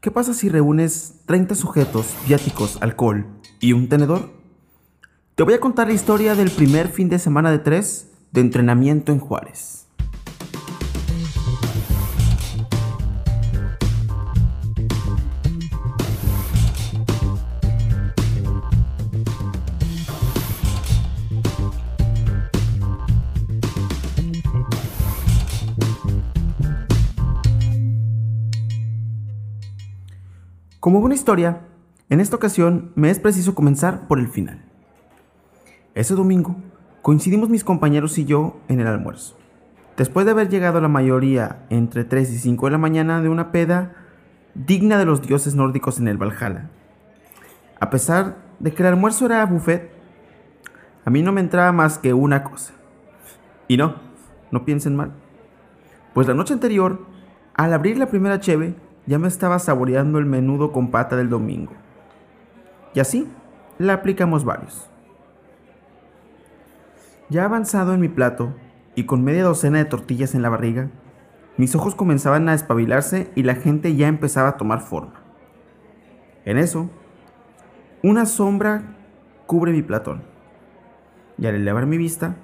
¿Qué pasa si reúnes 30 sujetos, viáticos, alcohol y un tenedor? Te voy a contar la historia del primer fin de semana de tres de entrenamiento en Juárez. Como buena historia, en esta ocasión me es preciso comenzar por el final. Ese domingo coincidimos mis compañeros y yo en el almuerzo. Después de haber llegado la mayoría entre 3 y 5 de la mañana de una peda digna de los dioses nórdicos en el Valhalla. A pesar de que el almuerzo era buffet, a mí no me entraba más que una cosa. Y no, no piensen mal. Pues la noche anterior, al abrir la primera cheve, ya me estaba saboreando el menudo con pata del domingo. Y así la aplicamos varios. Ya avanzado en mi plato y con media docena de tortillas en la barriga, mis ojos comenzaban a espabilarse y la gente ya empezaba a tomar forma. En eso, una sombra cubre mi platón. Y al elevar mi vista,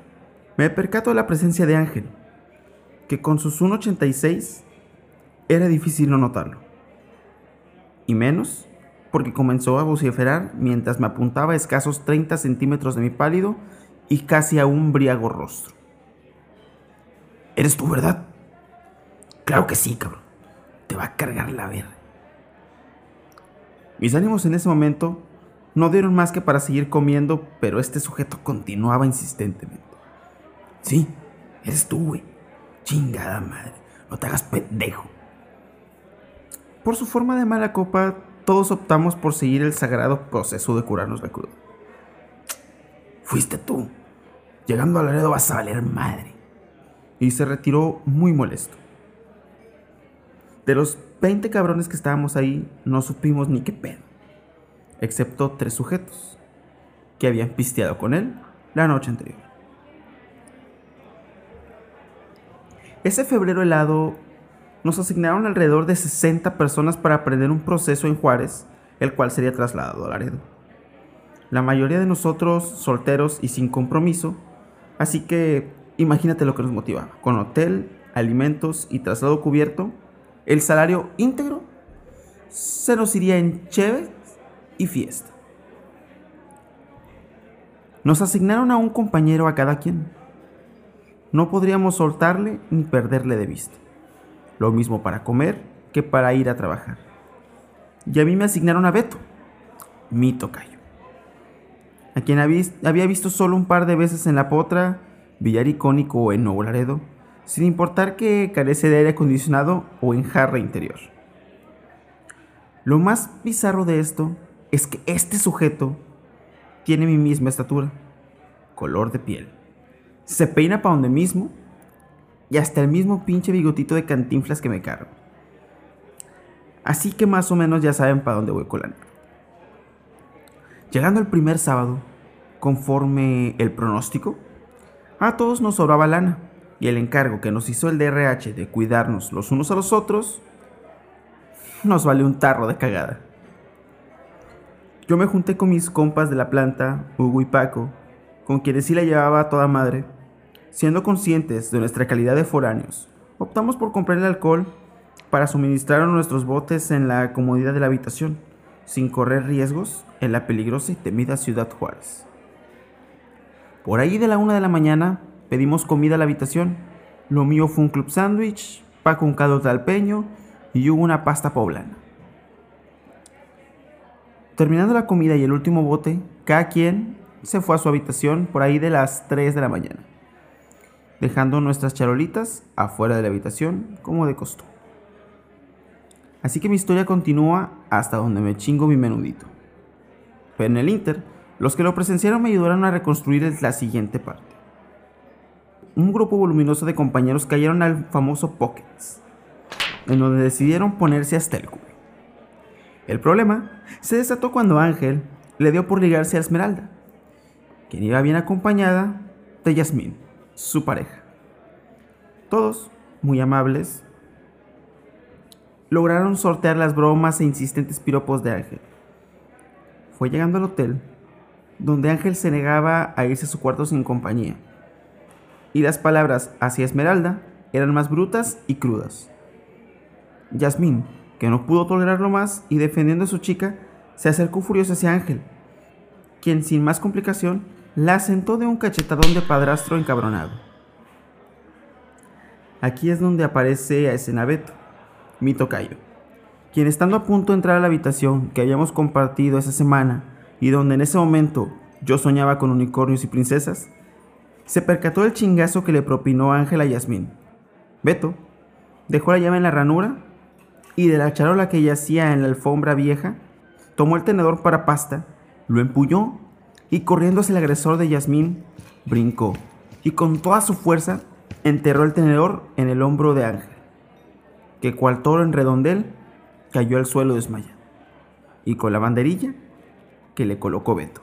me percato de la presencia de Ángel, que con sus 1,86 era difícil no notarlo. Y menos porque comenzó a vociferar mientras me apuntaba a escasos 30 centímetros de mi pálido y casi a un briago rostro. ¿Eres tú, verdad? Claro que sí, cabrón. Te va a cargar la verga. Mis ánimos en ese momento no dieron más que para seguir comiendo, pero este sujeto continuaba insistentemente. Sí, eres tú, güey. Chingada madre. No te hagas pendejo. Por su forma de mala copa, todos optamos por seguir el sagrado proceso de curarnos la cruda. Fuiste tú. Llegando a Laredo vas a valer madre. Y se retiró muy molesto. De los 20 cabrones que estábamos ahí, no supimos ni qué pedo. Excepto tres sujetos que habían pisteado con él la noche anterior. Ese febrero helado nos asignaron alrededor de 60 personas para aprender un proceso en Juárez, el cual sería trasladado a Laredo. La mayoría de nosotros solteros y sin compromiso, así que imagínate lo que nos motivaba. Con hotel, alimentos y traslado cubierto, el salario íntegro se nos iría en cheve y fiesta. Nos asignaron a un compañero a cada quien. No podríamos soltarle ni perderle de vista. Lo mismo para comer que para ir a trabajar. Y a mí me asignaron a Beto, mi tocayo, a quien había visto solo un par de veces en La Potra, Villar Icónico o en Nuevo Laredo, sin importar que carece de aire acondicionado o en jarra interior. Lo más bizarro de esto es que este sujeto tiene mi misma estatura, color de piel, se peina para donde mismo y hasta el mismo pinche bigotito de cantinflas que me cargo. Así que más o menos ya saben para dónde voy colando. Llegando el primer sábado, conforme el pronóstico, a todos nos sobraba lana y el encargo que nos hizo el DRH de cuidarnos los unos a los otros nos vale un tarro de cagada. Yo me junté con mis compas de la planta, Hugo y Paco, con quienes sí la llevaba a toda madre Siendo conscientes de nuestra calidad de foráneos, optamos por comprar el alcohol para suministrar a nuestros botes en la comodidad de la habitación, sin correr riesgos en la peligrosa y temida ciudad Juárez. Por ahí de la una de la mañana pedimos comida a la habitación. Lo mío fue un club sándwich, Paco un caldo talpeño y hubo una pasta poblana. Terminando la comida y el último bote, cada quien se fue a su habitación por ahí de las 3 de la mañana dejando nuestras charolitas afuera de la habitación como de costumbre. Así que mi historia continúa hasta donde me chingo mi menudito. Pero en el Inter, los que lo presenciaron me ayudaron a reconstruir la siguiente parte. Un grupo voluminoso de compañeros cayeron al famoso Pockets, en donde decidieron ponerse hasta el culo. El problema se desató cuando Ángel le dio por ligarse a Esmeralda, quien iba bien acompañada de Yasmín su pareja. Todos muy amables lograron sortear las bromas e insistentes piropos de Ángel. Fue llegando al hotel, donde Ángel se negaba a irse a su cuarto sin compañía, y las palabras hacia Esmeralda eran más brutas y crudas. Yasmín, que no pudo tolerarlo más y defendiendo a su chica, se acercó furioso hacia Ángel, quien sin más complicación la sentó de un cachetadón de padrastro encabronado. Aquí es donde aparece a escena Beto, mi tocayo, quien estando a punto de entrar a la habitación que habíamos compartido esa semana y donde en ese momento yo soñaba con unicornios y princesas, se percató del chingazo que le propinó Ángel a Yasmín. Beto dejó la llave en la ranura y de la charola que yacía en la alfombra vieja, tomó el tenedor para pasta, lo empuñó y corriendo hacia el agresor de Yasmín, brincó y con toda su fuerza enterró el tenedor en el hombro de Ángel, que cual toro en redondel cayó al suelo desmayado, y con la banderilla que le colocó Beto,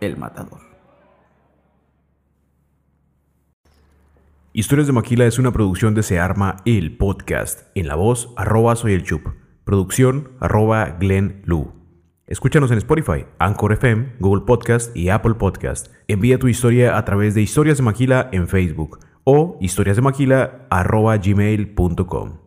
el matador. Historias de Maquila es una producción de Se Arma el Podcast. En la voz, arroba soy el Chup. Producción, arroba Glenn. Escúchanos en Spotify, Anchor FM, Google Podcast y Apple Podcast. Envía tu historia a través de Historias de Maquila en Facebook o historiasdemaquila arroba gmail.com.